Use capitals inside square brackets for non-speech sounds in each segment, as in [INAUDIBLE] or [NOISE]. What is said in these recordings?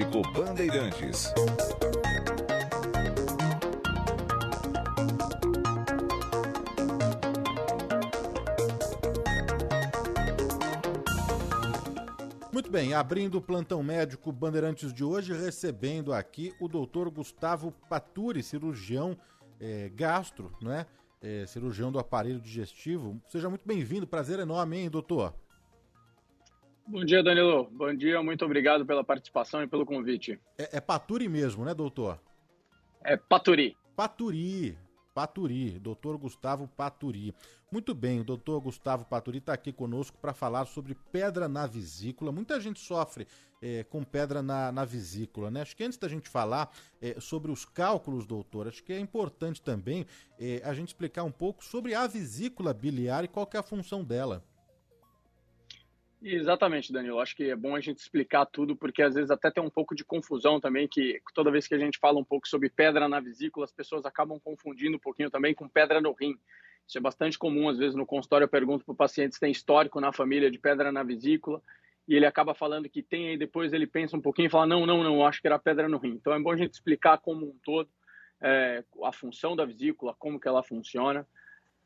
Médico Bandeirantes. Muito bem, abrindo o plantão médico Bandeirantes de hoje, recebendo aqui o doutor Gustavo Paturi, cirurgião é, gastro, né? É, cirurgião do aparelho digestivo. Seja muito bem-vindo, prazer enorme, hein, doutor? Bom dia, Danilo. Bom dia, muito obrigado pela participação e pelo convite. É, é Paturi mesmo, né, doutor? É Paturi. Paturi, Paturi, doutor Gustavo Paturi. Muito bem, o doutor Gustavo Paturi está aqui conosco para falar sobre pedra na vesícula. Muita gente sofre é, com pedra na, na, vesícula, né? Acho que antes da gente falar é, sobre os cálculos, doutor, acho que é importante também é, a gente explicar um pouco sobre a vesícula biliar e qual é a função dela. Exatamente, Danilo. Acho que é bom a gente explicar tudo, porque às vezes até tem um pouco de confusão também, que toda vez que a gente fala um pouco sobre pedra na vesícula, as pessoas acabam confundindo um pouquinho também com pedra no rim. Isso é bastante comum, às vezes no consultório eu pergunto para o paciente se tem histórico na família de pedra na vesícula, e ele acaba falando que tem, aí depois ele pensa um pouquinho e fala, não, não, não, acho que era pedra no rim. Então é bom a gente explicar como um todo é, a função da vesícula, como que ela funciona.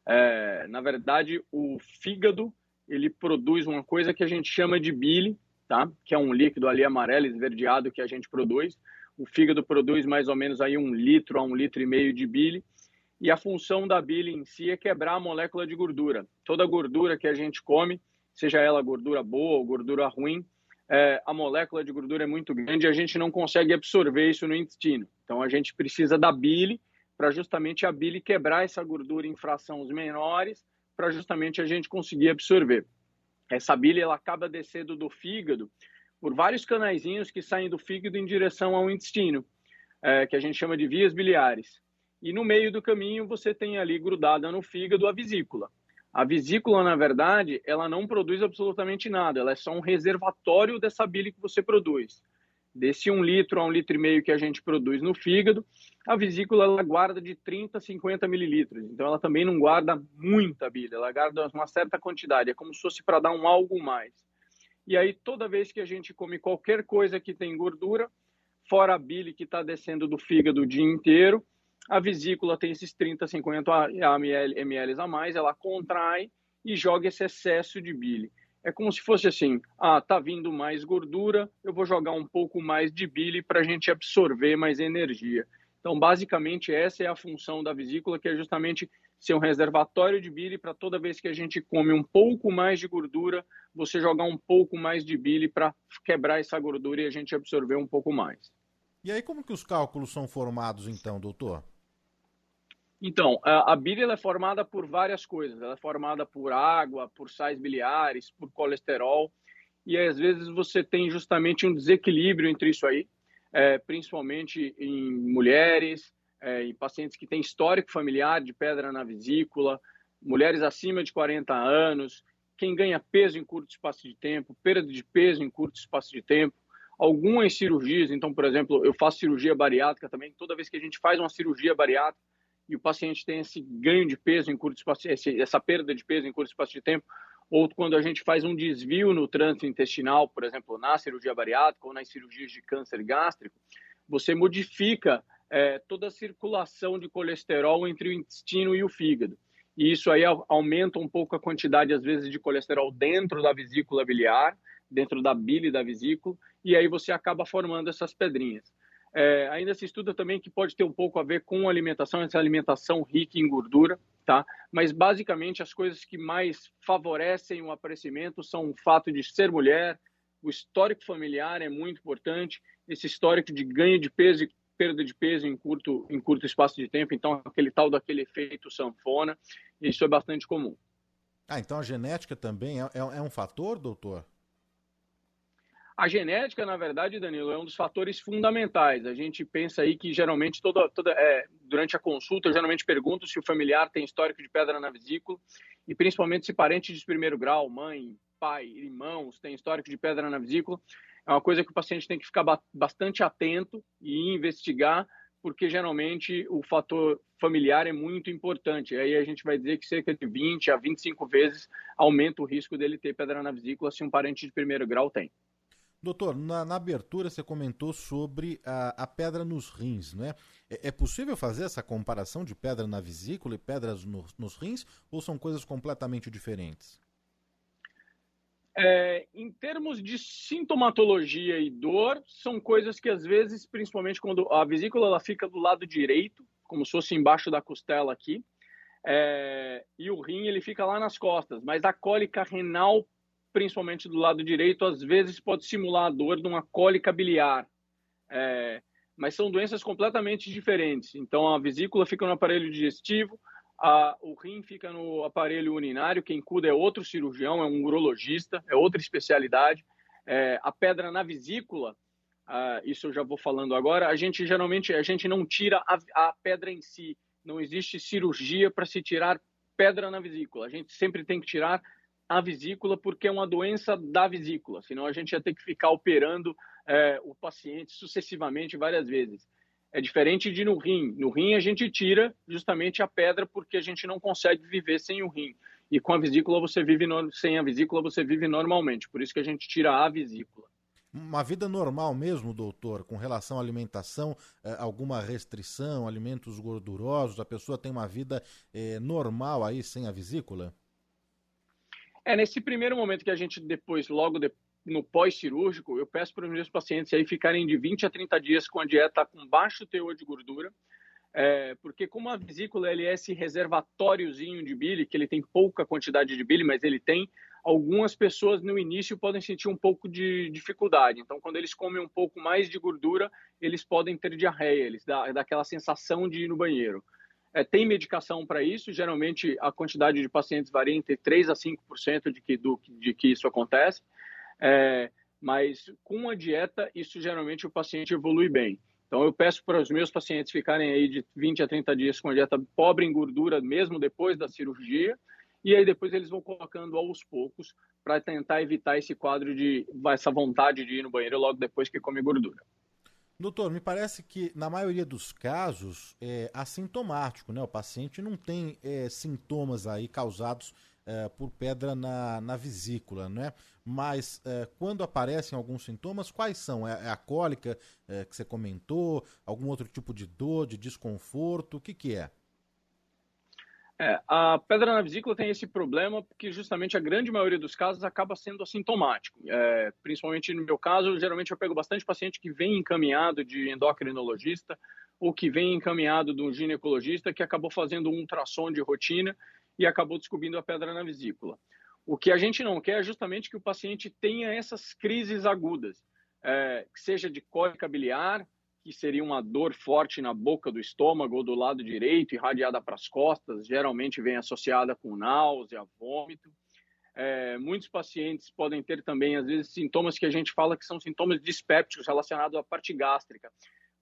É, na verdade, o fígado ele produz uma coisa que a gente chama de bile, tá? Que é um líquido ali amarelo esverdeado que a gente produz. O fígado produz mais ou menos aí um litro a um litro e meio de bile. E a função da bile em si é quebrar a molécula de gordura. Toda gordura que a gente come, seja ela gordura boa ou gordura ruim, é, a molécula de gordura é muito grande e a gente não consegue absorver isso no intestino. Então a gente precisa da bile para justamente a bile quebrar essa gordura em frações menores para justamente a gente conseguir absorver. Essa bile ela acaba descendo do fígado por vários canaizinhos que saem do fígado em direção ao intestino, é, que a gente chama de vias biliares. E no meio do caminho você tem ali grudada no fígado a vesícula. A vesícula, na verdade, ela não produz absolutamente nada, ela é só um reservatório dessa bile que você produz. Desse um litro a um litro e meio que a gente produz no fígado, a vesícula ela guarda de 30 a 50 mililitros. Então ela também não guarda muita bile, ela guarda uma certa quantidade. É como se fosse para dar um algo mais. E aí toda vez que a gente come qualquer coisa que tem gordura, fora a bile que está descendo do fígado o dia inteiro, a vesícula tem esses 30, 50 ml a mais, ela contrai e joga esse excesso de bile é como se fosse assim: ah, tá vindo mais gordura, eu vou jogar um pouco mais de bile para a gente absorver mais energia. Então, basicamente, essa é a função da vesícula, que é justamente ser um reservatório de bile para toda vez que a gente come um pouco mais de gordura, você jogar um pouco mais de bile para quebrar essa gordura e a gente absorver um pouco mais. E aí, como que os cálculos são formados, então, doutor? Então, a, bile é formada por várias coisas. Ela é formada por água, por sais biliares, por colesterol. E às vezes você tem justamente um desequilíbrio entre isso aí, é, principalmente em mulheres, é, em pacientes que têm histórico familiar de pedra na vesícula, mulheres acima de 40 anos, quem ganha peso em curto espaço de tempo, perda de peso em curto espaço de tempo, algumas cirurgias. Então, por exemplo, eu faço cirurgia bariátrica também. Toda vez que a gente faz uma cirurgia bariátrica, e o paciente tem esse ganho de peso em curto espaço, essa perda de peso em curto espaço de tempo, ou quando a gente faz um desvio no trânsito intestinal, por exemplo, na cirurgia bariátrica ou nas cirurgias de câncer gástrico, você modifica é, toda a circulação de colesterol entre o intestino e o fígado. E isso aí aumenta um pouco a quantidade, às vezes, de colesterol dentro da vesícula biliar, dentro da bile da vesícula, e aí você acaba formando essas pedrinhas. É, ainda se estuda também que pode ter um pouco a ver com alimentação, essa alimentação rica em gordura, tá? Mas basicamente as coisas que mais favorecem o aparecimento são o fato de ser mulher, o histórico familiar é muito importante, esse histórico de ganho de peso e perda de peso em curto, em curto espaço de tempo, então aquele tal daquele efeito sanfona, isso é bastante comum. Ah, então a genética também é, é, é um fator, doutor? A genética, na verdade, Danilo, é um dos fatores fundamentais. A gente pensa aí que geralmente toda, toda é, durante a consulta, eu geralmente pergunto se o familiar tem histórico de pedra na vesícula e principalmente se parentes de primeiro grau, mãe, pai, irmãos, tem histórico de pedra na vesícula. É uma coisa que o paciente tem que ficar bastante atento e investigar, porque geralmente o fator familiar é muito importante. Aí a gente vai dizer que cerca de 20 a 25 vezes aumenta o risco dele ter pedra na vesícula se um parente de primeiro grau tem. Doutor, na, na, abertura você comentou sobre a, a pedra nos rins, né? É, é, possível fazer essa comparação de pedra na vesícula e pedras no, nos rins ou são coisas completamente diferentes? É, em termos de sintomatologia e dor, são coisas que às vezes, principalmente quando a vesícula ela fica do lado direito, como se fosse embaixo da costela aqui, é, e o rim ele fica lá nas costas, mas a cólica renal principalmente do lado direito, às vezes pode simular a dor de uma cólica biliar. É, mas são doenças completamente diferentes. Então, a vesícula fica no aparelho digestivo, a, o rim fica no aparelho urinário, quem cuida é outro cirurgião, é um urologista, é outra especialidade. É, a pedra na vesícula, isso eu já vou falando agora, a gente geralmente a gente não tira a, a pedra em si, não existe cirurgia para se tirar pedra na vesícula. A gente sempre tem que tirar a vesícula porque é uma doença da vesícula, senão a gente ia ter que ficar operando é, o paciente sucessivamente várias vezes. É diferente de no rim. No rim a gente tira justamente a pedra porque a gente não consegue viver sem o rim. E com a vesícula você vive no... sem a vesícula você vive normalmente. Por isso que a gente tira a vesícula. Uma vida normal mesmo, doutor, com relação à alimentação, é, alguma restrição, alimentos gordurosos, a pessoa tem uma vida é, normal aí sem a vesícula? É, nesse primeiro momento que a gente depois, logo de, no pós-cirúrgico, eu peço para os meus pacientes aí ficarem de 20 a 30 dias com a dieta com baixo teor de gordura, é, porque como a vesícula ele é esse reservatóriozinho de bile, que ele tem pouca quantidade de bile, mas ele tem, algumas pessoas no início podem sentir um pouco de dificuldade. Então, quando eles comem um pouco mais de gordura, eles podem ter diarreia, eles dá, dá aquela sensação de ir no banheiro. É, tem medicação para isso, geralmente a quantidade de pacientes varia entre 3 a 5% de que, do, de que isso acontece, é, mas com a dieta, isso geralmente o paciente evolui bem. Então eu peço para os meus pacientes ficarem aí de 20 a 30 dias com a dieta pobre em gordura, mesmo depois da cirurgia, e aí depois eles vão colocando aos poucos para tentar evitar esse quadro de essa vontade de ir no banheiro logo depois que come gordura. Doutor, me parece que na maioria dos casos é assintomático, né? O paciente não tem é, sintomas aí causados é, por pedra na, na vesícula, né? Mas é, quando aparecem alguns sintomas, quais são? É, é a cólica é, que você comentou? Algum outro tipo de dor, de desconforto? O que, que é? É, a pedra na vesícula tem esse problema porque justamente a grande maioria dos casos acaba sendo assintomático. É, principalmente no meu caso, geralmente eu pego bastante paciente que vem encaminhado de endocrinologista ou que vem encaminhado de um ginecologista que acabou fazendo um ultrassom de rotina e acabou descobrindo a pedra na vesícula. O que a gente não quer é justamente que o paciente tenha essas crises agudas, é, seja de cólica biliar, que seria uma dor forte na boca do estômago ou do lado direito, irradiada para as costas, geralmente vem associada com náusea, vômito. É, muitos pacientes podem ter também, às vezes, sintomas que a gente fala que são sintomas dispépticos relacionados à parte gástrica.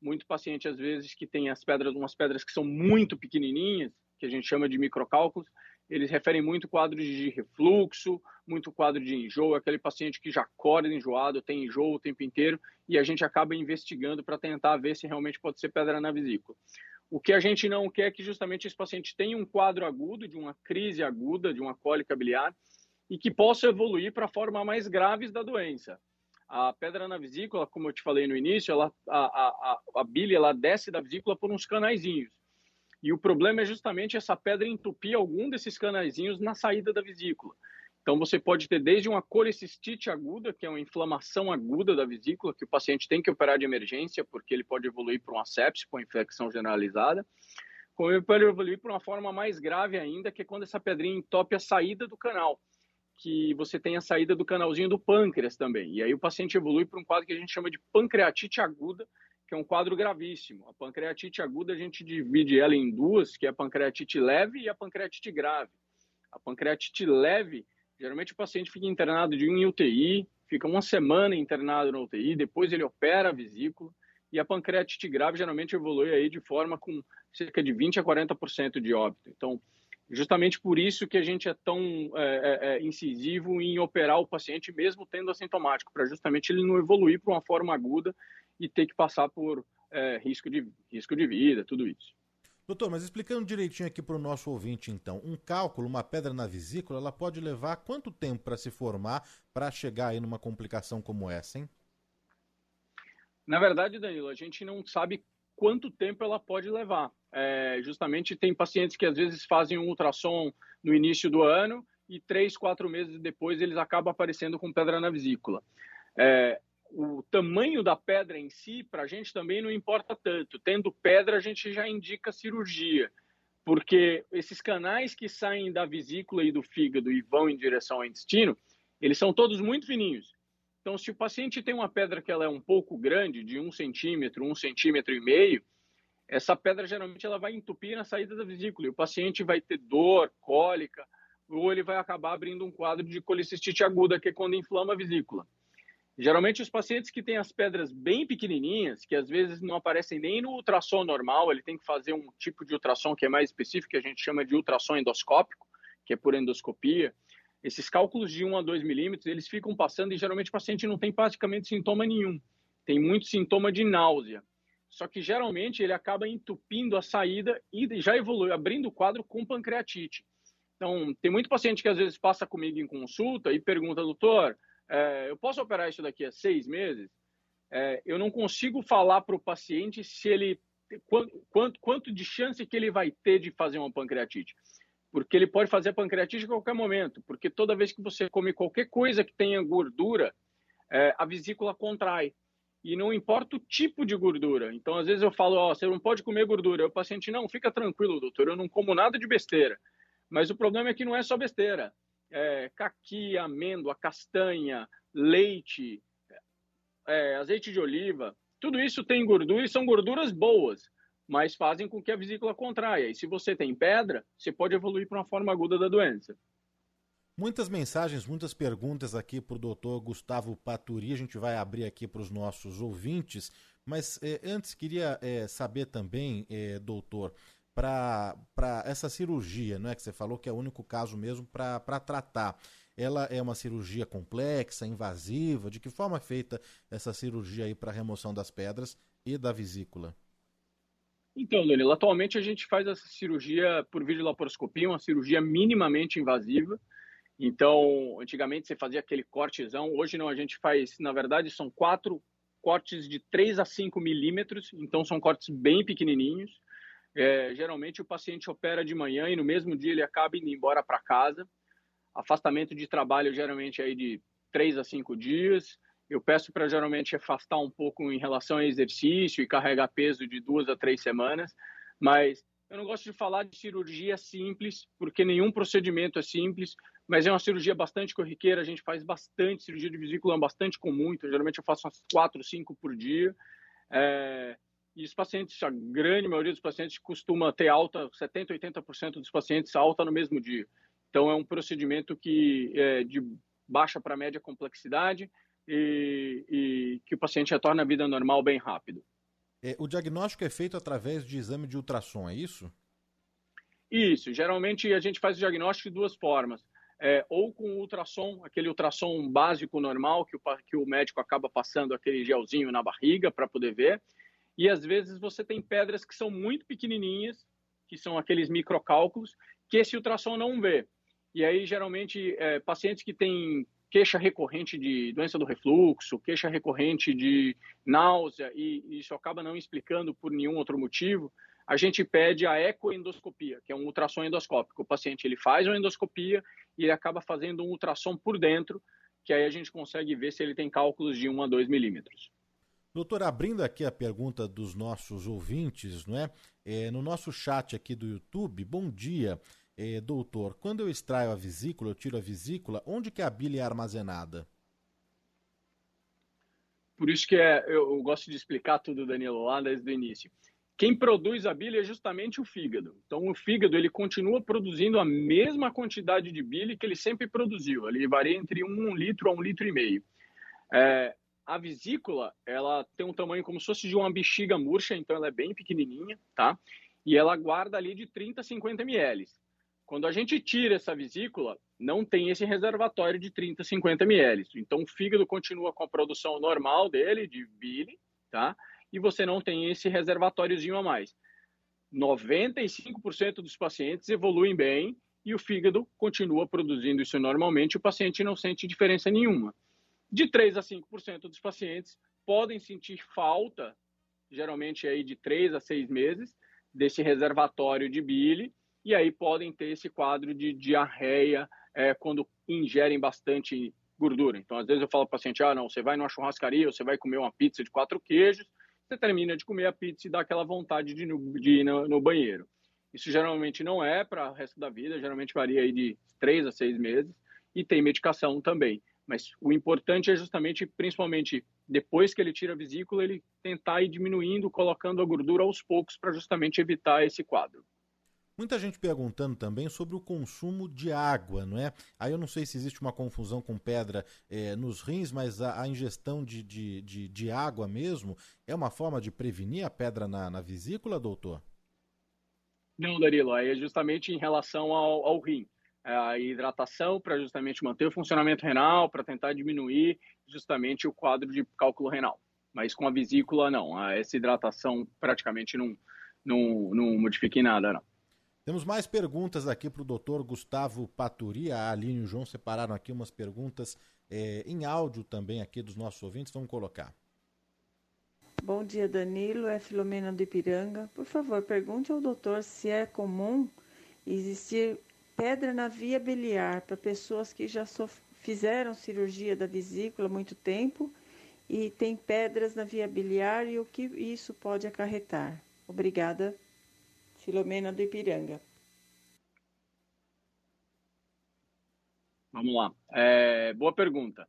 Muito paciente, às vezes, que tem as pedras, umas pedras que são muito pequenininhas, que a gente chama de microcálculos, eles referem muito quadros de refluxo, muito quadro de enjoo, aquele paciente que já acorda enjoado, tem enjoo o tempo inteiro, e a gente acaba investigando para tentar ver se realmente pode ser pedra na vesícula. O que a gente não quer é que justamente esse paciente tenha um quadro agudo, de uma crise aguda, de uma cólica biliar, e que possa evoluir para a forma mais graves da doença. A pedra na vesícula, como eu te falei no início, ela, a, a, a bile ela desce da vesícula por uns canaizinhos. E o problema é justamente essa pedra entupir algum desses canaizinhos na saída da vesícula. Então, você pode ter desde uma colecistite aguda, que é uma inflamação aguda da vesícula, que o paciente tem que operar de emergência, porque ele pode evoluir para uma sepse, para uma infecção generalizada, como ele pode evoluir para uma forma mais grave ainda, que é quando essa pedrinha entope a saída do canal, que você tem a saída do canalzinho do pâncreas também. E aí o paciente evolui para um quadro que a gente chama de pancreatite aguda, que é um quadro gravíssimo. A pancreatite aguda a gente divide ela em duas, que é a pancreatite leve e a pancreatite grave. A pancreatite leve, geralmente o paciente fica internado de um UTI, fica uma semana internado na UTI, depois ele opera a vesícula, e a pancreatite grave geralmente evolui aí de forma com cerca de 20 a 40% de óbito. Então, justamente por isso que a gente é tão é, é, é, incisivo em operar o paciente mesmo tendo assintomático, para justamente ele não evoluir para uma forma aguda e ter que passar por é, risco, de, risco de vida, tudo isso. Doutor, mas explicando direitinho aqui para o nosso ouvinte, então, um cálculo, uma pedra na vesícula, ela pode levar quanto tempo para se formar para chegar aí numa complicação como essa, hein? Na verdade, Danilo, a gente não sabe quanto tempo ela pode levar. É, justamente tem pacientes que às vezes fazem um ultrassom no início do ano e três, quatro meses depois eles acabam aparecendo com pedra na vesícula. É, o tamanho da pedra em si, para a gente também não importa tanto. Tendo pedra, a gente já indica cirurgia, porque esses canais que saem da vesícula e do fígado e vão em direção ao intestino, eles são todos muito fininhos. Então, se o paciente tem uma pedra que ela é um pouco grande, de um centímetro, um centímetro e meio, essa pedra geralmente ela vai entupir na saída da vesícula e o paciente vai ter dor, cólica, ou ele vai acabar abrindo um quadro de colicistite aguda, que é quando inflama a vesícula. Geralmente os pacientes que têm as pedras bem pequenininhas, que às vezes não aparecem nem no ultrassom normal, ele tem que fazer um tipo de ultrassom que é mais específico, que a gente chama de ultrassom endoscópico, que é por endoscopia. Esses cálculos de 1 a 2 milímetros, eles ficam passando e geralmente o paciente não tem praticamente sintoma nenhum. Tem muito sintoma de náusea. Só que geralmente ele acaba entupindo a saída e já evolui, abrindo o quadro com pancreatite. Então, tem muito paciente que às vezes passa comigo em consulta e pergunta, doutor, é, eu posso operar isso daqui a seis meses? É, eu não consigo falar para o paciente se ele quanto, quanto, quanto de chance que ele vai ter de fazer uma pancreatite porque ele pode fazer pancreatite a qualquer momento, porque toda vez que você come qualquer coisa que tenha gordura, é, a vesícula contrai. E não importa o tipo de gordura. Então, às vezes eu falo, ó, você não pode comer gordura. O paciente, não, fica tranquilo, doutor, eu não como nada de besteira. Mas o problema é que não é só besteira. É, caqui, amêndoa, castanha, leite, é, azeite de oliva, tudo isso tem gordura e são gorduras boas mas fazem com que a vesícula contraia. E se você tem pedra, você pode evoluir para uma forma aguda da doença. Muitas mensagens, muitas perguntas aqui para o doutor Gustavo Paturi. A gente vai abrir aqui para os nossos ouvintes. Mas eh, antes queria eh, saber também, eh, doutor, para essa cirurgia, não é que você falou que é o único caso mesmo para tratar. Ela é uma cirurgia complexa, invasiva? De que forma é feita essa cirurgia aí para remoção das pedras e da vesícula? Então, Danilo, atualmente a gente faz essa cirurgia por videolaparoscopia, uma cirurgia minimamente invasiva. Então, antigamente você fazia aquele cortezão, hoje não, a gente faz, na verdade, são quatro cortes de 3 a 5 milímetros, então são cortes bem pequenininhos. É, geralmente o paciente opera de manhã e no mesmo dia ele acaba indo embora para casa. Afastamento de trabalho geralmente aí de 3 a 5 dias. Eu peço para geralmente afastar um pouco em relação ao exercício e carregar peso de duas a três semanas, mas eu não gosto de falar de cirurgia simples, porque nenhum procedimento é simples, mas é uma cirurgia bastante corriqueira, a gente faz bastante, cirurgia de vesícula é bastante comum, então geralmente eu faço umas quatro, cinco por dia. É, e os pacientes, a grande maioria dos pacientes costuma ter alta, 70, 80% dos pacientes alta no mesmo dia. Então é um procedimento que é de baixa para média complexidade, e, e que o paciente retorne à vida normal bem rápido. É, o diagnóstico é feito através de exame de ultrassom, é isso? Isso. Geralmente a gente faz o diagnóstico de duas formas. É, ou com ultrassom, aquele ultrassom básico normal que o, que o médico acaba passando aquele gelzinho na barriga para poder ver. E às vezes você tem pedras que são muito pequenininhas, que são aqueles microcálculos, que esse ultrassom não vê. E aí, geralmente, é, pacientes que têm queixa recorrente de doença do refluxo, queixa recorrente de náusea, e isso acaba não explicando por nenhum outro motivo, a gente pede a ecoendoscopia, que é um ultrassom endoscópico. O paciente ele faz uma endoscopia e ele acaba fazendo um ultrassom por dentro, que aí a gente consegue ver se ele tem cálculos de 1 a 2 milímetros. Doutor, abrindo aqui a pergunta dos nossos ouvintes, não é? é no nosso chat aqui do YouTube, bom dia. Eh, doutor, quando eu extraio a vesícula, eu tiro a vesícula, onde que a bile é armazenada? Por isso que é, eu, eu, gosto de explicar tudo, Danilo, lá desde o início. Quem produz a bile é justamente o fígado. Então, o fígado ele continua produzindo a mesma quantidade de bile que ele sempre produziu. Ele varia entre um litro a um litro e meio. É, a vesícula, ela tem um tamanho como se fosse de uma bexiga murcha, então ela é bem pequenininha, tá? E ela guarda ali de 30 a 50 ml. Quando a gente tira essa vesícula, não tem esse reservatório de 30 a 50 ml. Então o fígado continua com a produção normal dele, de bile, tá? E você não tem esse reservatóriozinho a mais. 95% dos pacientes evoluem bem e o fígado continua produzindo isso normalmente, o paciente não sente diferença nenhuma. De 3 a 5% dos pacientes podem sentir falta, geralmente aí de 3 a 6 meses, desse reservatório de bile, e aí podem ter esse quadro de diarreia é, quando ingerem bastante gordura. Então, às vezes eu falo para o paciente, ah, não, você vai numa churrascaria, você vai comer uma pizza de quatro queijos, você termina de comer a pizza e dá aquela vontade de, de ir no, no banheiro. Isso geralmente não é para o resto da vida, geralmente varia aí de três a seis meses e tem medicação também. Mas o importante é justamente, principalmente depois que ele tira a vesícula, ele tentar ir diminuindo, colocando a gordura aos poucos para justamente evitar esse quadro. Muita gente perguntando também sobre o consumo de água, não é? Aí eu não sei se existe uma confusão com pedra é, nos rins, mas a, a ingestão de, de, de, de, água mesmo é uma forma de prevenir a pedra na, na vesícula, doutor? Não, Darilo, aí é justamente em relação ao, ao rim. É a hidratação para justamente manter o funcionamento renal, para tentar diminuir justamente o quadro de cálculo renal. Mas com a vesícula, não. Essa hidratação praticamente não, não, não modifica em nada, não. Temos mais perguntas aqui para o doutor Gustavo Paturi. A Aline e o João separaram aqui umas perguntas é, em áudio também aqui dos nossos ouvintes. Vamos colocar. Bom dia, Danilo. É Filomena do Ipiranga. Por favor, pergunte ao doutor se é comum existir pedra na via biliar para pessoas que já fizeram cirurgia da vesícula há muito tempo e tem pedras na via biliar e o que isso pode acarretar. Obrigada Filomena do Ipiranga. Vamos lá. É, boa pergunta.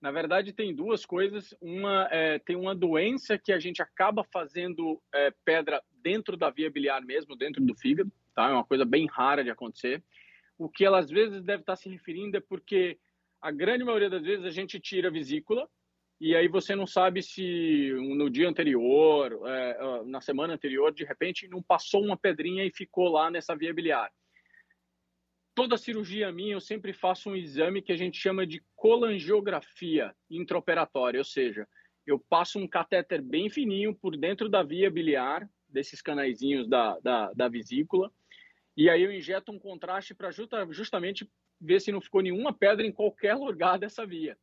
Na verdade, tem duas coisas. Uma é, tem uma doença que a gente acaba fazendo é, pedra dentro da via biliar mesmo, dentro do fígado. Tá? É uma coisa bem rara de acontecer. O que ela às vezes deve estar se referindo é porque a grande maioria das vezes a gente tira a vesícula e aí você não sabe se no dia anterior, é, na semana anterior, de repente não passou uma pedrinha e ficou lá nessa via biliar. Toda cirurgia minha eu sempre faço um exame que a gente chama de colangiografia intraoperatória, ou seja, eu passo um catéter bem fininho por dentro da via biliar, desses canaizinhos da, da, da vesícula, e aí eu injeto um contraste para justamente ver se não ficou nenhuma pedra em qualquer lugar dessa via.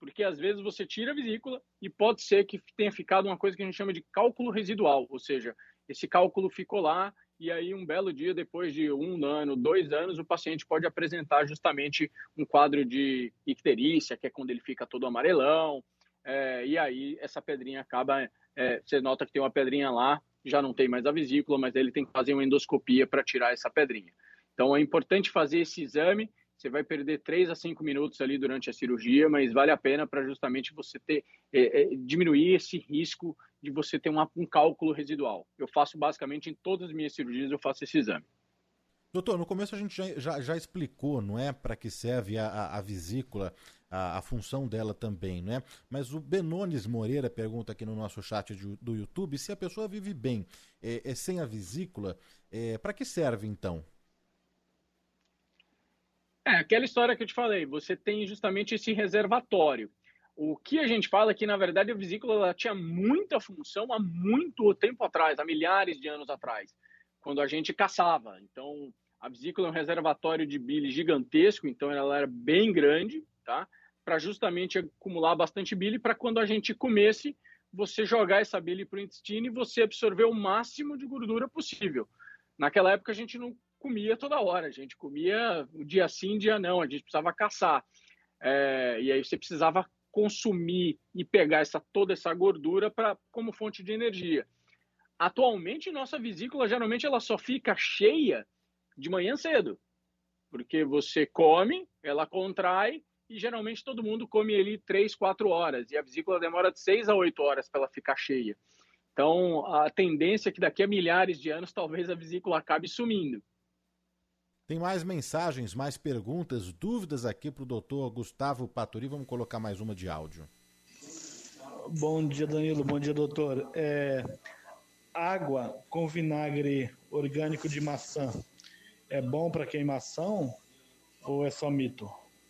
Porque às vezes você tira a vesícula e pode ser que tenha ficado uma coisa que a gente chama de cálculo residual, ou seja, esse cálculo ficou lá e aí um belo dia, depois de um ano, dois anos, o paciente pode apresentar justamente um quadro de icterícia, que é quando ele fica todo amarelão, é, e aí essa pedrinha acaba, é, você nota que tem uma pedrinha lá, já não tem mais a vesícula, mas ele tem que fazer uma endoscopia para tirar essa pedrinha. Então é importante fazer esse exame você vai perder 3 a 5 minutos ali durante a cirurgia, mas vale a pena para justamente você ter é, é, diminuir esse risco de você ter uma, um cálculo residual. Eu faço basicamente em todas as minhas cirurgias, eu faço esse exame. Doutor, no começo a gente já, já, já explicou, não é, para que serve a, a, a vesícula, a, a, função dela também, não é? Mas o Benones Moreira pergunta aqui no nosso chat de, do YouTube se a pessoa vive bem é, é sem a vesícula, é, para que serve então? É, aquela história que eu te falei, você tem justamente esse reservatório. O que a gente fala é que, na verdade, a vesícula ela tinha muita função há muito tempo atrás, há milhares de anos atrás, quando a gente caçava. Então, a vesícula é um reservatório de bile gigantesco, então ela era bem grande, tá? Para justamente acumular bastante bile para quando a gente comesse, você jogar essa bile para o intestino e você absorver o máximo de gordura possível. Naquela época a gente não comia toda hora. A gente comia um dia sim, dia não. A gente precisava caçar. É, e aí você precisava consumir e pegar essa, toda essa gordura para como fonte de energia. Atualmente, nossa vesícula geralmente ela só fica cheia de manhã cedo, porque você come, ela contrai e geralmente todo mundo come ali 3, 4 horas e a vesícula demora de 6 a 8 horas para ela ficar cheia. Então, a tendência é que daqui a milhares de anos talvez a vesícula acabe sumindo. Tem mais mensagens, mais perguntas, dúvidas aqui para o doutor Gustavo Paturi. Vamos colocar mais uma de áudio. Bom dia, Danilo. Bom dia, doutor. É, água com vinagre orgânico de maçã é bom para queimação ou é só mito?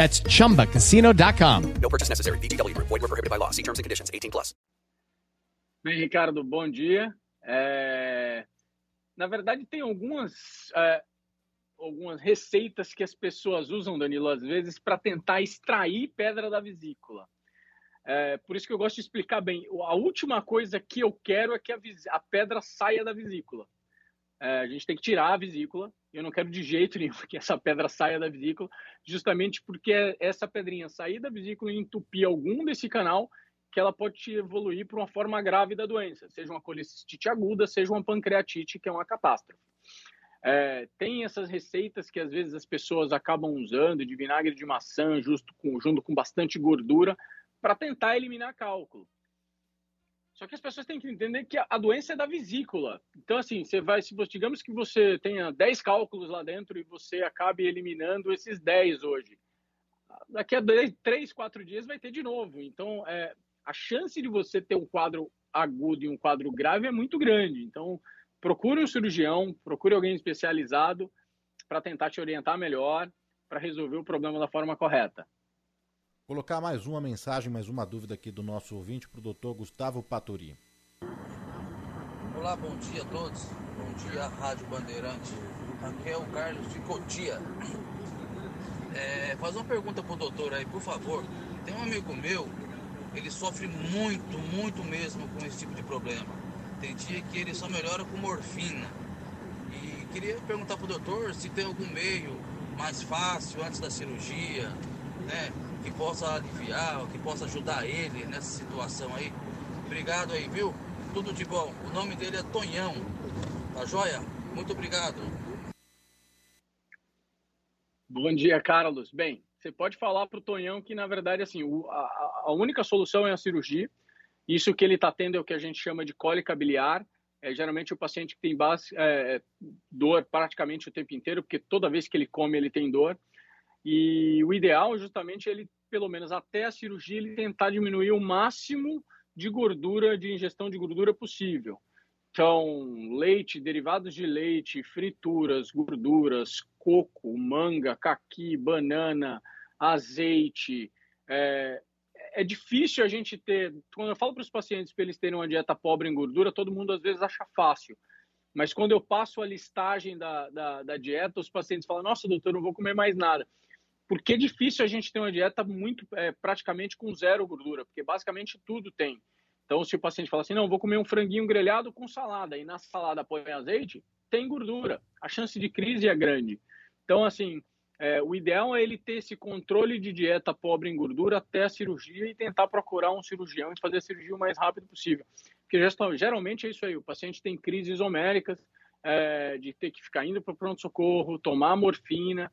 That's chumbacasino.com. No purchase necessary. BGW. Void were prohibited by law. See terms and conditions. 18 plus. Bem, Ricardo, bom dia. É... Na verdade, tem algumas, é... algumas receitas que as pessoas usam, Danilo, às vezes, para tentar extrair pedra da vesícula. É... Por isso que eu gosto de explicar bem. A última coisa que eu quero é que a, vis... a pedra saia da vesícula. É, a gente tem que tirar a vesícula. Eu não quero de jeito nenhum [LAUGHS] que essa pedra saia da vesícula, justamente porque essa pedrinha sair da vesícula e entupir algum desse canal, que ela pode evoluir para uma forma grave da doença, seja uma colicistite aguda, seja uma pancreatite, que é uma catástrofe. É, tem essas receitas que às vezes as pessoas acabam usando de vinagre de maçã justo com, junto com bastante gordura para tentar eliminar cálculo. Só que as pessoas têm que entender que a doença é da vesícula. Então, assim, você vai, se digamos que você tenha 10 cálculos lá dentro e você acabe eliminando esses 10 hoje. Daqui a 3, 4 dias vai ter de novo. Então, é, a chance de você ter um quadro agudo e um quadro grave é muito grande. Então, procure um cirurgião, procure alguém especializado para tentar te orientar melhor, para resolver o problema da forma correta. Colocar mais uma mensagem, mais uma dúvida aqui do nosso ouvinte para o doutor Gustavo Paturi. Olá, bom dia a todos. Bom dia, Rádio Bandeirante. Aqui é o Carlos de Cotia. É, faz uma pergunta pro doutor aí, por favor. Tem um amigo meu, ele sofre muito, muito mesmo com esse tipo de problema. Tem dia que ele só melhora com morfina. E queria perguntar pro doutor se tem algum meio mais fácil antes da cirurgia, né? Que possa aliviar, que possa ajudar ele nessa situação aí. Obrigado aí, viu? Tudo de bom. O nome dele é Tonhão. Tá joia? Muito obrigado. Bom dia, Carlos. Bem, você pode falar para o Tonhão que, na verdade, assim, a, a, única solução é a cirurgia. Isso que ele está tendo é o que a gente chama de cólica biliar. É geralmente o paciente que tem base, é, dor praticamente o tempo inteiro, porque toda vez que ele come ele tem dor. E o ideal é justamente ele, pelo menos até a cirurgia, ele tentar diminuir o máximo de gordura, de ingestão de gordura possível. Então, leite, derivados de leite, frituras, gorduras, coco, manga, caqui, banana, azeite. É, é difícil a gente ter. Quando eu falo para os pacientes para eles terem uma dieta pobre em gordura, todo mundo às vezes acha fácil. Mas quando eu passo a listagem da, da, da dieta, os pacientes falam: Nossa, doutor, não vou comer mais nada porque é difícil a gente ter uma dieta muito é, praticamente com zero gordura, porque basicamente tudo tem. Então, se o paciente fala assim, não, vou comer um franguinho grelhado com salada, e na salada põe azeite, tem gordura. A chance de crise é grande. Então, assim, é, o ideal é ele ter esse controle de dieta pobre em gordura até a cirurgia e tentar procurar um cirurgião e fazer a cirurgia o mais rápido possível. Porque geralmente é isso aí, o paciente tem crises homéricas, é, de ter que ficar indo para o pronto-socorro, tomar morfina,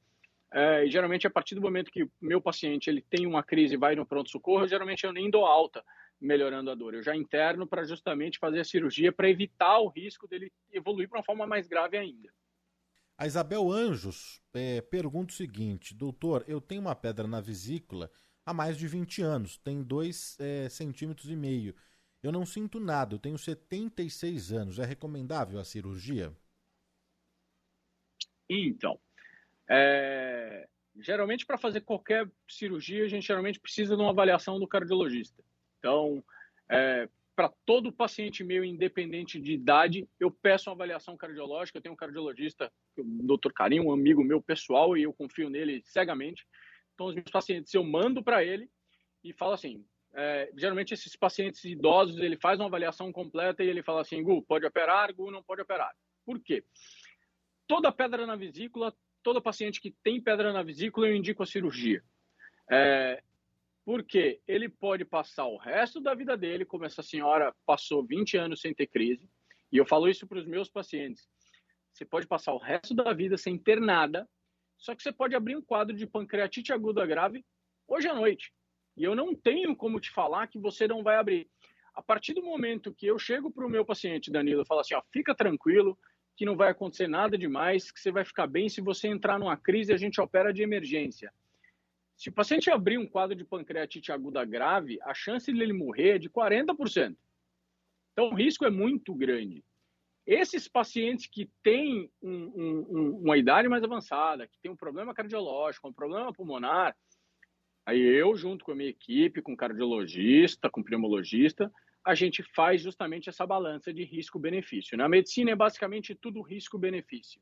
é, e geralmente, a partir do momento que meu paciente ele tem uma crise e vai no pronto-socorro, geralmente eu nem dou alta melhorando a dor. Eu já interno para justamente fazer a cirurgia para evitar o risco dele evoluir para uma forma mais grave ainda. A Isabel Anjos é, pergunta o seguinte: Doutor, eu tenho uma pedra na vesícula há mais de 20 anos, tem 2 é, centímetros e meio. Eu não sinto nada, eu tenho 76 anos. É recomendável a cirurgia? Então, é, geralmente, para fazer qualquer cirurgia, a gente geralmente precisa de uma avaliação do cardiologista. Então, É, para todo paciente meu, independente de idade, eu peço uma avaliação cardiológica. Eu tenho um cardiologista, o Dr. Carinho, um amigo meu pessoal, e eu confio nele cegamente. Então, os meus pacientes, eu mando para ele e falo assim: é, geralmente esses pacientes idosos, ele faz uma avaliação completa e ele fala assim: Gu, pode operar, Gu, não pode operar. Por quê? Toda pedra na vesícula, todo paciente que tem pedra na vesícula, eu indico a cirurgia. É, porque ele pode passar o resto da vida dele, como essa senhora passou 20 anos sem ter crise, e eu falo isso para os meus pacientes. Você pode passar o resto da vida sem ter nada, só que você pode abrir um quadro de pancreatite aguda grave hoje à noite. E eu não tenho como te falar que você não vai abrir. A partir do momento que eu chego para o meu paciente, Danilo, e falo assim, ó, fica tranquilo, que não vai acontecer nada demais, que você vai ficar bem. Se você entrar numa crise, a gente opera de emergência. Se o paciente abrir um quadro de pancreatite aguda grave, a chance de ele morrer é de 40%. Então, o risco é muito grande. Esses pacientes que têm um, um, uma idade mais avançada, que tem um problema cardiológico, um problema pulmonar, aí eu, junto com a minha equipe, com cardiologista, com pneumologista, a gente faz justamente essa balança de risco-benefício. Na medicina é basicamente tudo risco-benefício.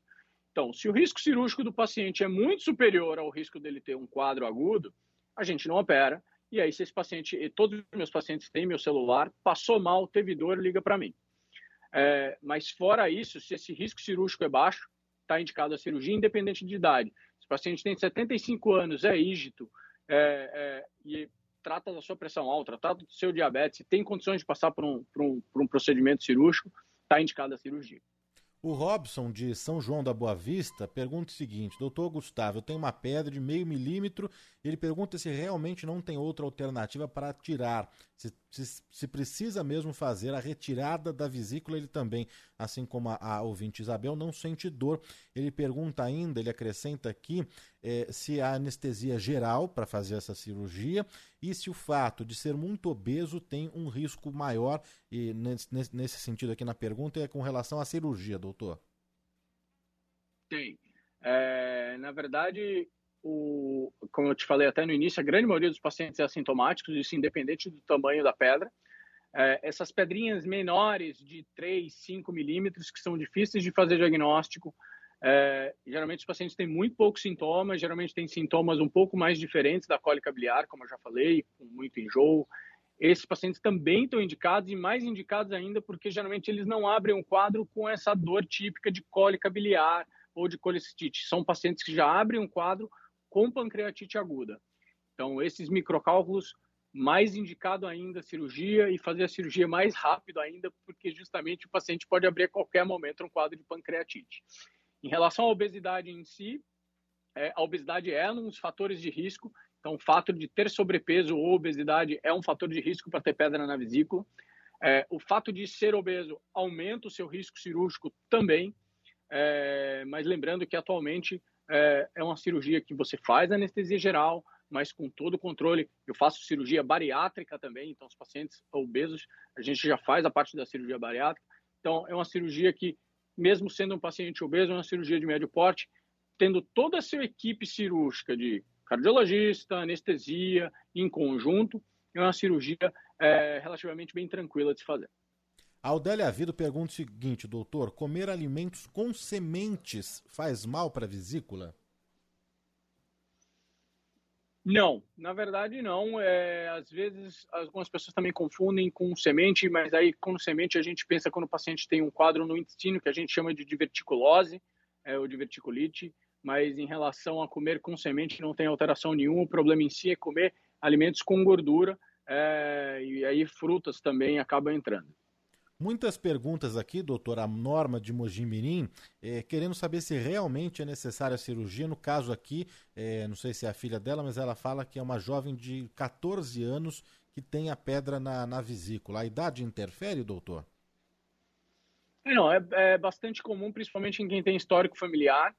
Então, se o risco cirúrgico do paciente é muito superior ao risco dele ter um quadro agudo, a gente não opera. E aí, se esse paciente, e todos os meus pacientes têm meu celular, passou mal, teve dor, liga para mim. É, mas fora isso, se esse risco cirúrgico é baixo, está indicado a cirurgia, independente de idade. Se o paciente tem 75 anos, é ígito é, é, e trata da sua pressão alta, trata do seu diabetes, tem condições de passar por um, por um, por um procedimento cirúrgico, está indicada a cirurgia. O Robson, de São João da Boa Vista, pergunta o seguinte: Doutor Gustavo, eu tenho uma pedra de meio milímetro. Ele pergunta se realmente não tem outra alternativa para tirar. Se, se, se, precisa mesmo fazer a retirada da vesícula, ele também, assim como a, a ouvinte Isabel, não sente dor. Ele pergunta ainda, ele acrescenta aqui, é, se há anestesia geral para fazer essa cirurgia e se o fato de ser muito obeso tem um risco maior, e nesse, nesse sentido aqui na pergunta, é com relação à cirurgia, doutor. Tem. É, na verdade, o, como eu te falei até no início, a grande maioria dos pacientes é assintomáticos, isso independente do tamanho da pedra. É, essas pedrinhas menores de 3, 5 milímetros, que são difíceis de fazer diagnóstico, é, geralmente os pacientes têm muito poucos sintomas, geralmente têm sintomas um pouco mais diferentes da cólica biliar, como eu já falei, com muito enjoo. Esses pacientes também estão indicados e mais indicados ainda porque geralmente eles não abrem um quadro com essa dor típica de cólica biliar ou de colicitite. São pacientes que já abrem um quadro com pancreatite aguda. Então, esses microcálculos, mais indicado ainda a cirurgia e fazer a cirurgia mais rápido ainda, porque justamente o paciente pode abrir a qualquer momento um quadro de pancreatite. Em relação à obesidade em si, é, a obesidade é um dos fatores de risco. Então, o fato de ter sobrepeso ou obesidade é um fator de risco para ter pedra na vesícula. É, o fato de ser obeso aumenta o seu risco cirúrgico também. É, mas lembrando que atualmente é, é, uma cirurgia que você faz anestesia geral, mas com todo o controle. Eu faço cirurgia bariátrica também, então os pacientes obesos, a gente já faz a parte da cirurgia bariátrica. Então, é uma cirurgia que mesmo sendo um paciente obeso, é uma cirurgia de médio porte, tendo toda a sua equipe cirúrgica de cardiologista, anestesia, em conjunto, é uma cirurgia é, relativamente bem tranquila de se fazer. A Aldélia Vido pergunta o seguinte, doutor: comer alimentos com sementes faz mal para a vesícula? Não, na verdade não. É, às vezes algumas pessoas também confundem com semente, mas aí com semente a gente pensa quando o paciente tem um quadro no intestino que a gente chama de diverticulose é, ou diverticulite, mas em relação a comer com semente não tem alteração nenhuma. O problema em si é comer alimentos com gordura é, e aí frutas também acabam entrando. Muitas perguntas aqui, doutora Norma de Mojimirim, é, querendo saber se realmente é necessária a cirurgia. No caso aqui, é, não sei se é a filha dela, mas ela fala que é uma jovem de 14 anos que tem a pedra na, na vesícula. A idade interfere, doutor? Não, é, é bastante comum, principalmente em quem tem histórico familiar.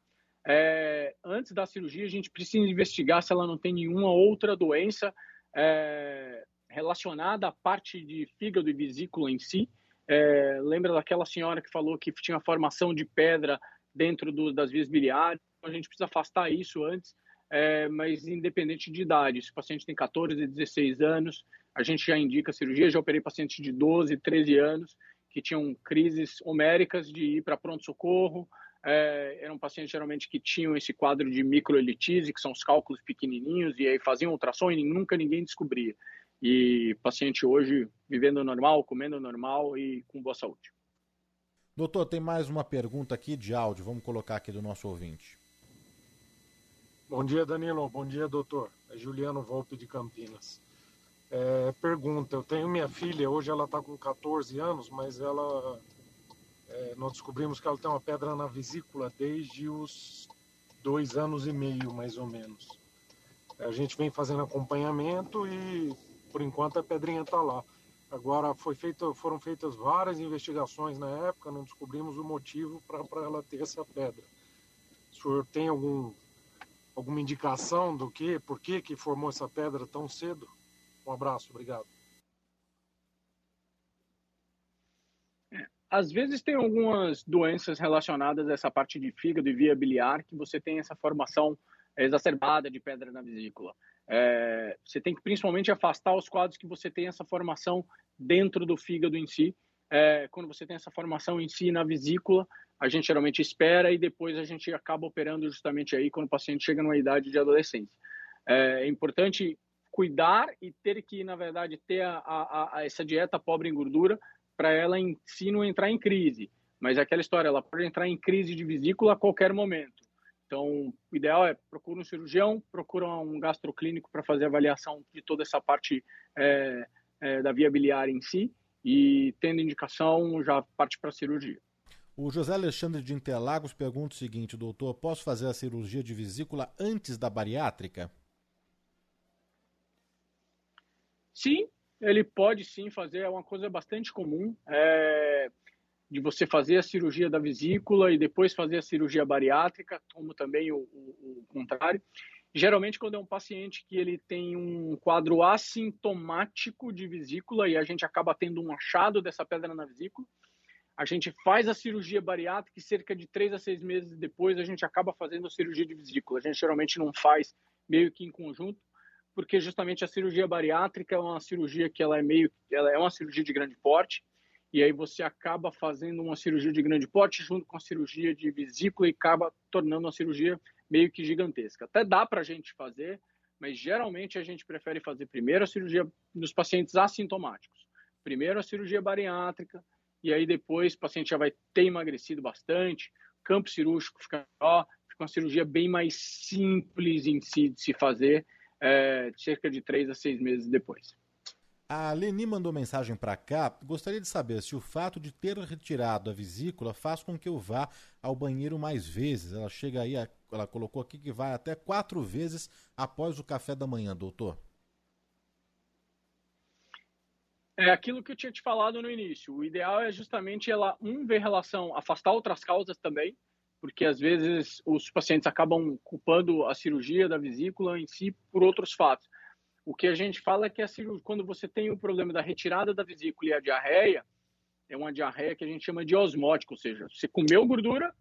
É, antes da cirurgia, a gente precisa investigar se ela não tem nenhuma outra doença é, relacionada à parte de fígado e vesícula em si. É, lembra daquela senhora que falou que tinha formação de pedra dentro do, das vias biliares? A gente precisa afastar isso antes. é, mas independente de idade. Se o paciente tem 14, 16 anos, a gente já indica cirurgia. Já operei pacientes de 12, 13 anos que tinham crises homéricas de ir para pronto-socorro. É, eram pacientes geralmente que tinham esse quadro de microelitise, que são os cálculos pequenininhos, e aí faziam ultrassom e nunca ninguém descobria. E paciente hoje vivendo normal, comendo normal e com boa saúde. Doutor, tem mais uma pergunta aqui de áudio, vamos colocar aqui do nosso ouvinte. Bom dia, Danilo. Bom dia, doutor. É Juliano Volpe de Campinas. É, pergunta: eu tenho minha filha, hoje ela está com 14 anos, mas ela. É, nós descobrimos que ela tem uma pedra na vesícula desde os dois anos e meio, mais ou menos. A gente vem fazendo acompanhamento e, por enquanto, a pedrinha está lá. Agora, foi feito, foram feitas várias investigações na época, não descobrimos o motivo para ela ter essa pedra. O senhor tem algum alguma indicação do que, por que que formou essa pedra tão cedo? Um abraço, obrigado. Às vezes tem algumas doenças relacionadas a essa parte de fígado e via biliar que você tem essa formação exacerbada de pedra na vesícula. É, você tem que principalmente afastar os quadros que você tem essa formação dentro do fígado em si. É, quando você tem essa formação em si na vesícula, a gente geralmente espera e depois a gente acaba operando justamente aí quando o paciente chega numa idade de adolescência. É, é importante cuidar e ter que, na verdade, ter a, a, a essa dieta pobre em gordura para ela em si não entrar em crise. Mas é aquela história, ela pode entrar em crise de vesícula a qualquer momento. Então, o ideal é procura um cirurgião, procura um gastroclínico para fazer a avaliação de toda essa parte é, é, da via biliar em si e, tendo indicação, já parte para a cirurgia. O José Alexandre de Interlagos pergunta o seguinte, doutor: posso fazer a cirurgia de vesícula antes da bariátrica? Sim, ele pode sim fazer, é uma coisa bastante comum. É, de você fazer a cirurgia da vesícula e depois fazer a cirurgia bariátrica, como também o, o, o, contrário. Geralmente, quando é um paciente que ele tem um quadro assintomático de vesícula e a gente acaba tendo um achado dessa pedra na vesícula, a gente faz a cirurgia bariátrica e cerca de três a seis meses depois a gente acaba fazendo a cirurgia de vesícula. A gente geralmente não faz meio que em conjunto, porque justamente a cirurgia bariátrica é uma cirurgia que ela é meio, ela é uma cirurgia de grande porte, e aí você acaba fazendo uma cirurgia de grande porte junto com a cirurgia de vesícula e acaba tornando uma cirurgia meio que gigantesca. Até dá para a gente fazer, mas geralmente a gente prefere fazer primeiro a cirurgia nos pacientes assintomáticos, primeiro a cirurgia bariátrica, e aí depois o paciente já vai ter emagrecido bastante, campo cirúrgico fica, ó, fica uma cirurgia bem mais simples em si de se fazer, é, cerca de três a seis meses depois. A Leni mandou mensagem para cá. Gostaria de saber se o fato de ter retirado a vesícula faz com que eu vá ao banheiro mais vezes. Ela chega aí, ela colocou aqui que vai até quatro vezes após o café da manhã, doutor. É aquilo que eu tinha te falado no início. O ideal é justamente ela, um, ver relação, afastar outras causas também, porque às vezes os pacientes acabam culpando a cirurgia da vesícula em si por outros fatos. O que a gente fala é que a cirurgia, quando você tem o problema da retirada da vesícula e a diarreia, é uma diarreia que a gente chama de osmótica, ou seja, você comeu gordura,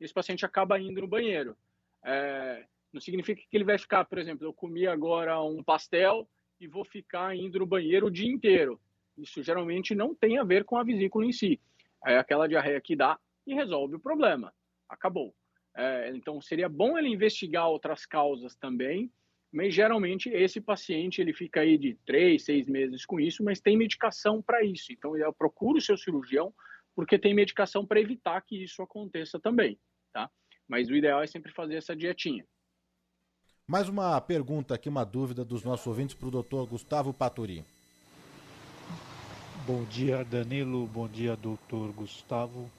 esse paciente acaba indo no banheiro. É, não significa que ele vai ficar, por exemplo, eu comi agora um pastel e vou ficar indo no banheiro o dia inteiro. Isso geralmente não tem a ver com a vesícula em si. É aquela diarreia que dá e resolve o problema. Acabou. É, então seria bom ele investigar outras causas também, mas geralmente esse paciente ele fica aí de três, seis meses com isso, mas tem medicação para isso. Então eu procuro o seu cirurgião porque tem medicação para evitar que isso aconteça também, tá? Mas o ideal é sempre fazer essa dietinha. Mais uma pergunta aqui, uma dúvida dos nossos ouvintes para o doutor Gustavo Paturi. Bom dia, Danilo. Bom dia, doutor Gustavo.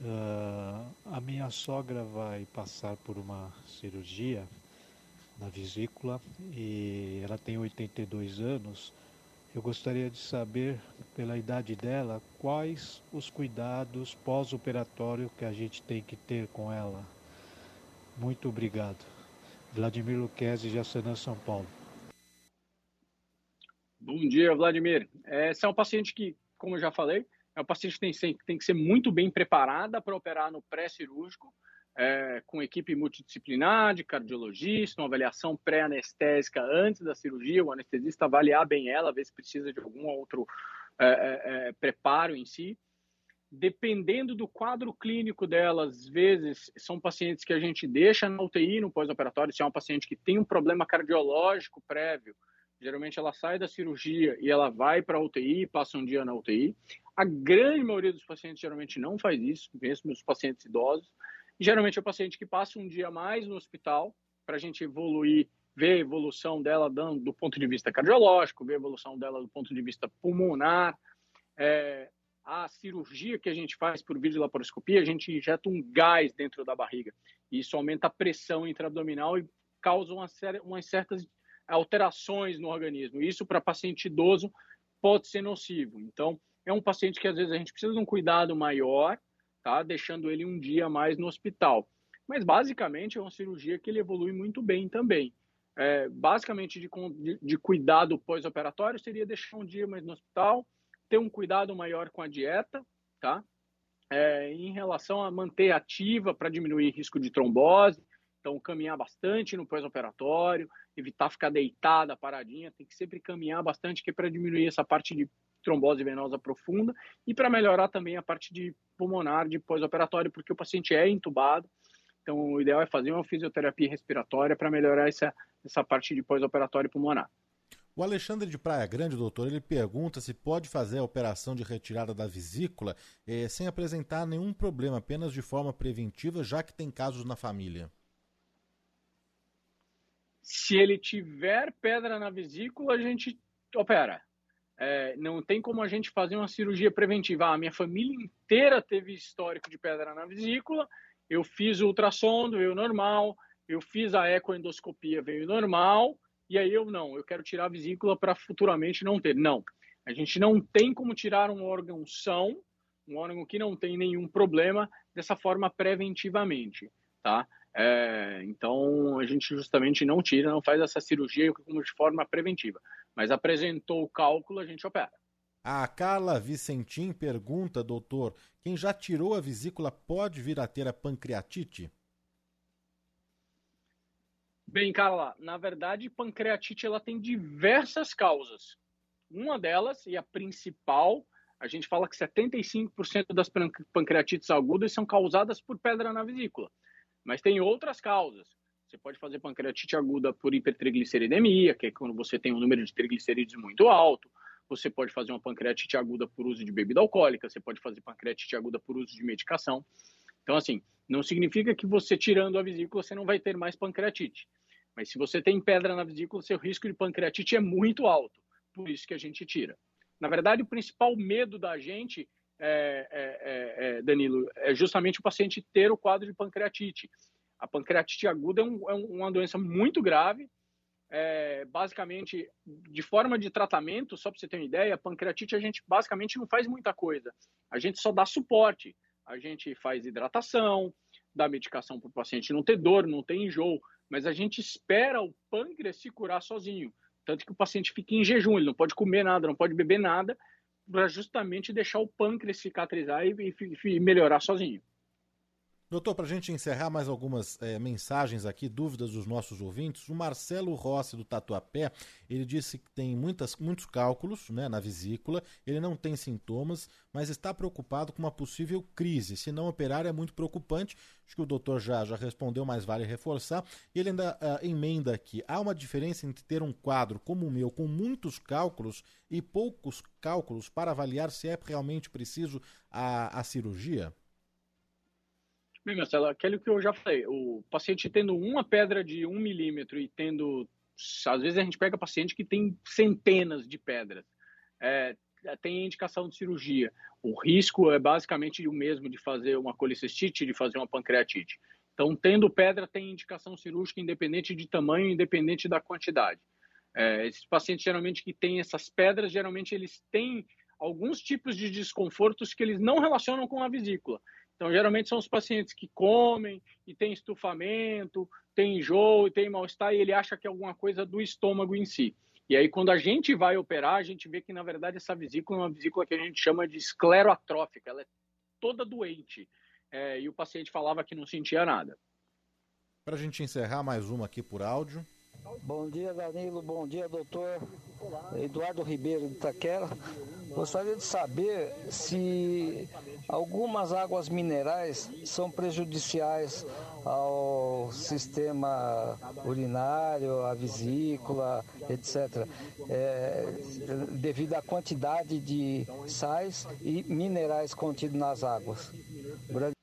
Uh, a minha sogra vai passar por uma cirurgia na vesícula e ela tem 82 anos. Eu gostaria de saber, pela idade dela, quais os cuidados pós-operatório que a gente tem que ter com ela. Muito obrigado. Vladimir Luquezzi, Jaçanã, São Paulo. Bom dia, Vladimir. Essa é um paciente que, como eu já falei, é um paciente que tem, tem que ser muito bem preparada para operar no pré-cirúrgico. É, com equipe multidisciplinar de cardiologista, uma avaliação pré-anestésica antes da cirurgia, o anestesista avaliar bem ela, ver se precisa de algum outro é, é, é preparo em si. Dependendo do quadro clínico dela, às vezes são pacientes que a gente deixa na UTI no pós-operatório, se é uma paciente que tem um problema cardiológico prévio, geralmente ela sai da cirurgia e ela vai para a UTI, passa um dia na UTI. A grande maioria dos pacientes geralmente não faz isso, mesmo os pacientes idosos. Geralmente é o paciente que passa um dia mais no hospital para a gente evoluir, ver a evolução dela do ponto de vista cardiológico, ver a evolução dela do ponto de vista pulmonar. É, a cirurgia que a gente faz por videolaparoscopia, a gente injeta um gás dentro da barriga. Isso aumenta a pressão intraabdominal e causa uma série, umas certas alterações no organismo. Isso para paciente idoso pode ser nocivo. Então, é um paciente que às vezes a gente precisa de um cuidado maior tá? Deixando ele um dia mais no hospital. Mas basicamente é uma cirurgia que ele evolui muito bem também. É, basicamente de, de, de cuidado pós-operatório seria deixar um dia mais no hospital, ter um cuidado maior com a dieta, tá? É, em relação a manter ativa para diminuir risco de trombose, então caminhar bastante no pós-operatório, evitar ficar deitada, paradinha, tem que sempre caminhar bastante que é para diminuir essa parte de trombose venosa profunda e para melhorar também a parte de pulmonar de pós-operatório, porque o paciente é entubado. Então, o ideal é fazer uma fisioterapia respiratória para melhorar essa, essa parte de pós-operatório pulmonar. O Alexandre de Praia Grande, doutor, ele pergunta se pode fazer a operação de retirada da vesícula eh, sem apresentar nenhum problema, apenas de forma preventiva, já que tem casos na família. Se ele tiver pedra na vesícula, a gente opera. É, não tem como a gente fazer uma cirurgia preventiva. A minha família inteira teve histórico de pedra na vesícula, eu fiz o ultrassom, veio normal, eu fiz a ecoendoscopia, veio normal, e aí eu não, eu quero tirar a vesícula para futuramente não ter. Não, a gente não tem como tirar um órgão são, um órgão que não tem nenhum problema, dessa forma preventivamente, tá? É, então a gente justamente não tira, não faz essa cirurgia como de forma preventiva. Mas apresentou o cálculo, a gente opera. A Carla Vicentim pergunta, doutor, quem já tirou a vesícula pode vir a ter a pancreatite? Bem, Carla, na verdade, pancreatite ela tem diversas causas. Uma delas, e a principal, a gente fala que 75% das pancreatites agudas são causadas por pedra na vesícula. Mas tem outras causas. Você pode fazer pancreatite aguda por hipertrigliceridemia, que é quando você tem um número de triglicerídeos muito alto. Você pode fazer uma pancreatite aguda por uso de bebida alcoólica. Você pode fazer pancreatite aguda por uso de medicação. Então, assim, não significa que você tirando a vesícula você não vai ter mais pancreatite. Mas se você tem pedra na vesícula, seu risco de pancreatite é muito alto. Por isso que a gente tira. Na verdade, o principal medo da gente, é, é, é, Danilo, é justamente o paciente ter o quadro de pancreatite. A pancreatite aguda é, um, é uma doença muito grave. É, basicamente, de forma de tratamento, só para você ter uma ideia, a pancreatite a gente basicamente não faz muita coisa. A gente só dá suporte. A gente faz hidratação, dá medicação para o paciente não ter dor, não ter enjoo, mas a gente espera o pâncreas se curar sozinho. Tanto que o paciente fica em jejum, ele não pode comer nada, não pode beber nada, para justamente deixar o pâncreas cicatrizar e, e, e melhorar sozinho. Doutor, para a gente encerrar mais algumas é, mensagens aqui, dúvidas dos nossos ouvintes, o Marcelo Rossi do Tatuapé, ele disse que tem muitas, muitos cálculos né, na vesícula, ele não tem sintomas, mas está preocupado com uma possível crise. Se não operar é muito preocupante, acho que o doutor já, já respondeu, mas vale reforçar. E ele ainda uh, emenda aqui, há uma diferença entre ter um quadro como o meu, com muitos cálculos e poucos cálculos para avaliar se é realmente preciso a, a cirurgia? Bem, Marcelo, aquele que eu já falei, o paciente tendo uma pedra de um milímetro e tendo, às vezes a gente pega paciente que tem centenas de pedras, é, tem indicação de cirurgia. O risco é basicamente o mesmo de fazer uma colicistite, de fazer uma pancreatite. Então, tendo pedra, tem indicação cirúrgica independente de tamanho, independente da quantidade. É, esses pacientes geralmente que têm essas pedras, geralmente eles têm alguns tipos de desconfortos que eles não relacionam com a vesícula. Então, geralmente são os pacientes que comem e tem estufamento, tem enjoo tem mal-estar e ele acha que é alguma coisa do estômago em si. E aí, quando a gente vai operar, a gente vê que, na verdade, essa vesícula é uma vesícula que a gente chama de escleroatrófica, ela é toda doente. é, e o paciente falava que não sentia nada. Para a gente encerrar mais uma aqui por áudio. Bom dia, Danilo. Bom dia, doutor. Eduardo Ribeiro de Itaquera. Gostaria de saber se algumas águas minerais são prejudiciais ao sistema urinário, à vesícula, etc., é, devido à quantidade de sais e minerais contidos nas águas. Grande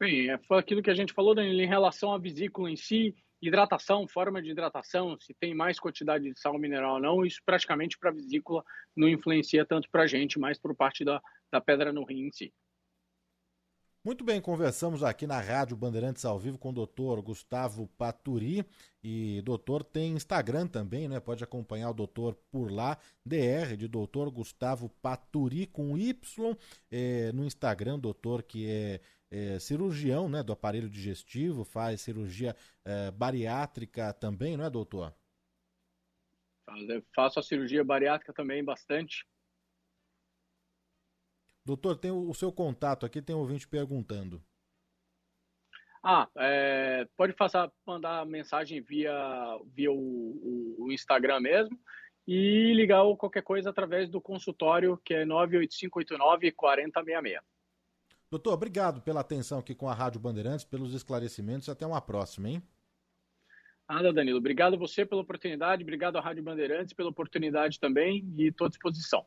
Bem, é, foi aquilo que a gente falou, Danilo, em relação à vesícula em si, hidratação, forma de hidratação, se tem mais quantidade de sal mineral ou não, isso praticamente para a vesícula não influencia tanto para a gente, mas por parte da, da pedra no rim em si. Muito bem, conversamos aqui na Rádio Bandeirantes ao vivo com o doutor Gustavo Paturi. E doutor tem Instagram também, né? Pode acompanhar o doutor por lá, DR, de doutor Gustavo Paturi com Y. É, no Instagram, doutor que é, é, cirurgião né, do aparelho digestivo, faz cirurgia é, bariátrica também, não é, doutor? Faço a cirurgia bariátrica também bastante. Doutor, tem o, seu contato aqui, tem um ouvinte perguntando. Ah, é, pode passar, mandar mensagem via, via o, o, o, Instagram mesmo e ligar ou qualquer coisa através do consultório que é 98589-4066. Doutor, obrigado pela atenção aqui com a Rádio Bandeirantes, pelos esclarecimentos até uma próxima, hein? Nada, Danilo. Obrigado a você pela oportunidade, obrigado à Rádio Bandeirantes pela oportunidade também e estou à disposição.